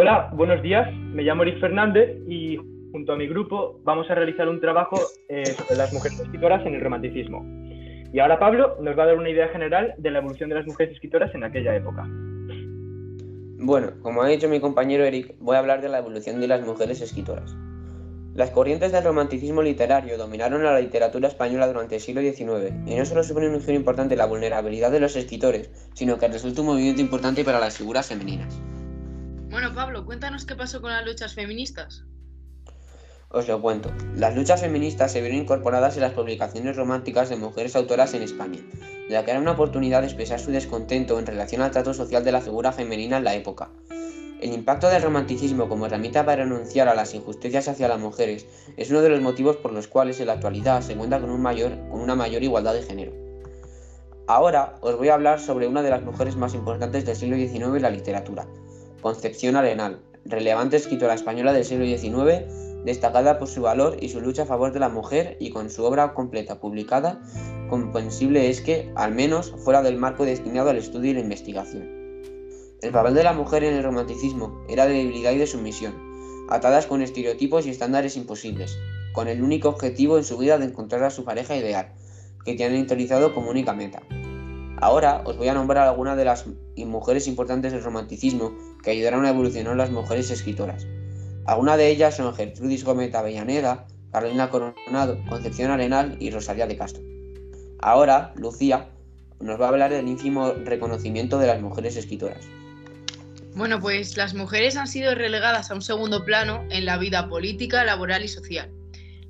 Hola, buenos días. Me llamo Eric Fernández y junto a mi grupo vamos a realizar un trabajo eh, sobre las mujeres escritoras en el romanticismo. Y ahora Pablo nos va a dar una idea general de la evolución de las mujeres escritoras en aquella época. Bueno, como ha dicho mi compañero Eric, voy a hablar de la evolución de las mujeres escritoras. Las corrientes del romanticismo literario dominaron a la literatura española durante el siglo XIX, y no solo supone un giro importante la vulnerabilidad de los escritores, sino que resulta un movimiento importante para las figuras femeninas. Bueno, Pablo, cuéntanos qué pasó con las luchas feministas. Os lo cuento. Las luchas feministas se vieron incorporadas en las publicaciones románticas de mujeres autoras en España, ya que era una oportunidad de expresar su descontento en relación al trato social de la figura femenina en la época. El impacto del romanticismo como herramienta para renunciar a las injusticias hacia las mujeres es uno de los motivos por los cuales en la actualidad se cuenta con, un mayor, con una mayor igualdad de género. Ahora os voy a hablar sobre una de las mujeres más importantes del siglo XIX en la literatura, Concepción Arenal, relevante escritora española del siglo XIX destacada por su valor y su lucha a favor de la mujer y con su obra completa publicada, comprensible es que, al menos, fuera del marco destinado al estudio y la investigación. El papel de la mujer en el romanticismo era de debilidad y de sumisión, atadas con estereotipos y estándares imposibles, con el único objetivo en su vida de encontrar a su pareja ideal, que tienen interiorizado como única meta. Ahora os voy a nombrar algunas de las mujeres importantes del romanticismo que ayudaron a evolucionar las mujeres escritoras. Algunas de ellas son Gertrudis Gómez Avellaneda, Carolina Coronado, Concepción Arenal y Rosalía de Castro. Ahora, Lucía nos va a hablar del ínfimo reconocimiento de las mujeres escritoras. Bueno, pues las mujeres han sido relegadas a un segundo plano en la vida política, laboral y social.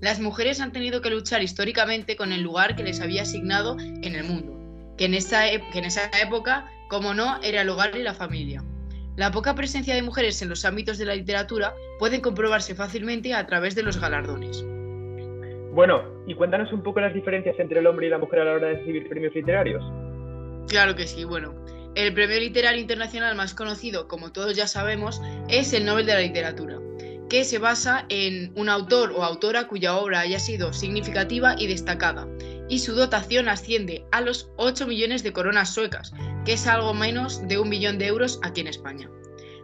Las mujeres han tenido que luchar históricamente con el lugar que les había asignado en el mundo, que en esa, que en esa época, como no, era el hogar y la familia. La poca presencia de mujeres en los ámbitos de la literatura puede comprobarse fácilmente a través de los galardones. Bueno, y cuéntanos un poco las diferencias entre el hombre y la mujer a la hora de recibir premios literarios. Claro que sí, bueno. El premio literario internacional más conocido, como todos ya sabemos, es el Nobel de la Literatura, que se basa en un autor o autora cuya obra haya sido significativa y destacada, y su dotación asciende a los 8 millones de coronas suecas, que es algo menos de un millón de euros aquí en España.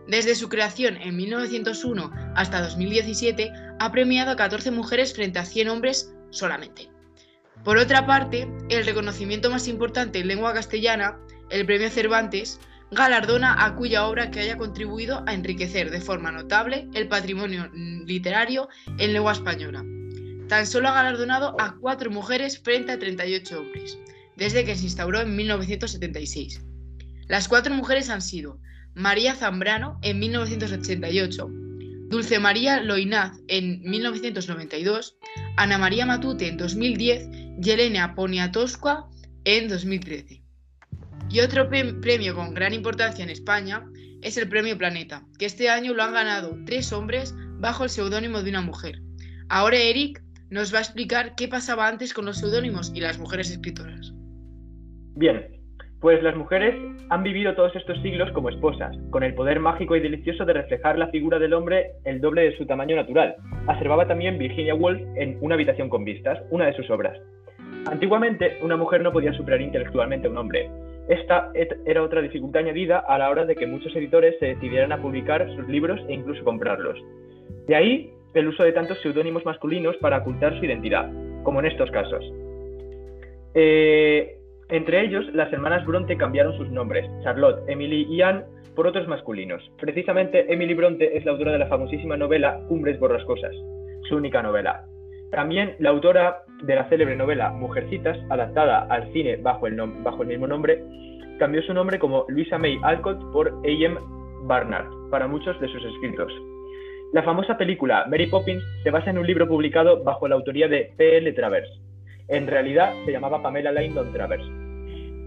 Desde su creación en 1901 hasta 2017, ha premiado a 14 mujeres frente a 100 hombres solamente. Por otra parte, el reconocimiento más importante en lengua castellana, el Premio Cervantes, galardona a cuya obra que haya contribuido a enriquecer de forma notable el patrimonio literario en lengua española. Tan solo ha galardonado a cuatro mujeres frente a 38 hombres, desde que se instauró en 1976. Las cuatro mujeres han sido María Zambrano en 1988, Dulce María Loinaz en 1992, Ana María Matute en 2010 y Elena Poniatowska en 2013. Y otro premio con gran importancia en España es el Premio Planeta, que este año lo han ganado tres hombres bajo el seudónimo de una mujer. Ahora Eric nos va a explicar qué pasaba antes con los seudónimos y las mujeres escritoras. Bien, pues las mujeres han vivido todos estos siglos como esposas, con el poder mágico y delicioso de reflejar la figura del hombre el doble de su tamaño natural. Observaba también Virginia Woolf en Una habitación con vistas, una de sus obras. Antiguamente, una mujer no podía superar intelectualmente a un hombre. Esta era otra dificultad añadida a la hora de que muchos editores se decidieran a publicar sus libros e incluso comprarlos. De ahí el uso de tantos seudónimos masculinos para ocultar su identidad, como en estos casos. Eh, entre ellos, las hermanas Bronte cambiaron sus nombres, Charlotte, Emily y Anne, por otros masculinos. Precisamente, Emily Bronte es la autora de la famosísima novela Cumbres Borrascosas, su única novela. También la autora de la célebre novela Mujercitas, adaptada al cine bajo el, bajo el mismo nombre, cambió su nombre como Louisa May Alcott por A.M. Barnard para muchos de sus escritos. La famosa película Mary Poppins se basa en un libro publicado bajo la autoría de P.L. Travers. En realidad se llamaba Pamela Langdon Travers.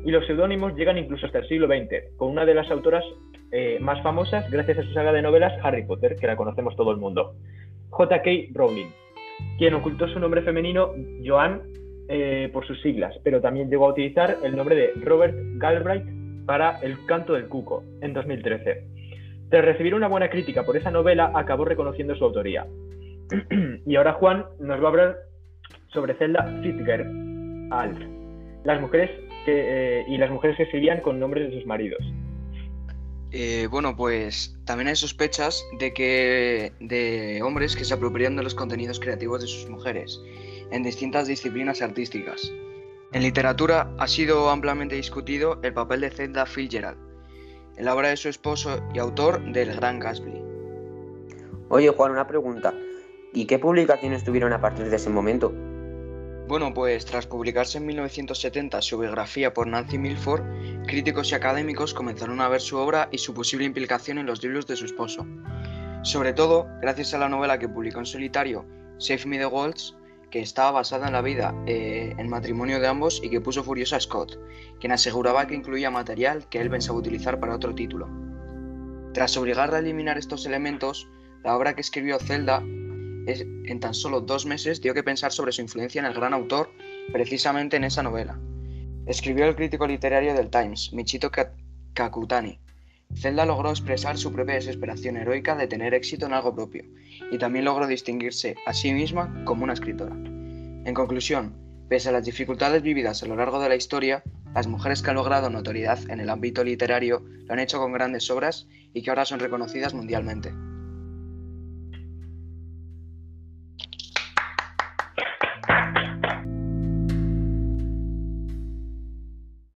Y los seudónimos llegan incluso hasta el siglo XX, con una de las autoras eh, más famosas gracias a su saga de novelas Harry Potter, que la conocemos todo el mundo, J.K. Rowling, quien ocultó su nombre femenino Joan eh, por sus siglas, pero también llegó a utilizar el nombre de Robert Galbraith para El canto del cuco en 2013. Tras recibir una buena crítica por esa novela, acabó reconociendo su autoría. y ahora Juan nos va a hablar sobre Zelda Fitzgerald, las mujeres que, eh, y las mujeres que escribían con nombres de sus maridos. Eh, bueno, pues también hay sospechas de que de hombres que se apropiarían de los contenidos creativos de sus mujeres en distintas disciplinas artísticas. En literatura ha sido ampliamente discutido el papel de Zelda Fitzgerald en la obra de su esposo y autor del Gran Gatsby. Oye Juan, una pregunta. ¿Y qué publicaciones tuvieron a partir de ese momento? Bueno, pues tras publicarse en 1970 su biografía por Nancy Milford, críticos y académicos comenzaron a ver su obra y su posible implicación en los libros de su esposo. Sobre todo, gracias a la novela que publicó en solitario, Save Me the Waltz, que estaba basada en la vida, eh, en matrimonio de ambos y que puso furioso a Scott, quien aseguraba que incluía material que él pensaba utilizar para otro título. Tras obligarle a eliminar estos elementos, la obra que escribió Zelda en tan solo dos meses dio que pensar sobre su influencia en el gran autor precisamente en esa novela. Escribió el crítico literario del Times, Michito Kakutani. Zelda logró expresar su propia desesperación heroica de tener éxito en algo propio, y también logró distinguirse a sí misma como una escritora. En conclusión, pese a las dificultades vividas a lo largo de la historia, las mujeres que han logrado notoriedad en el ámbito literario lo han hecho con grandes obras y que ahora son reconocidas mundialmente.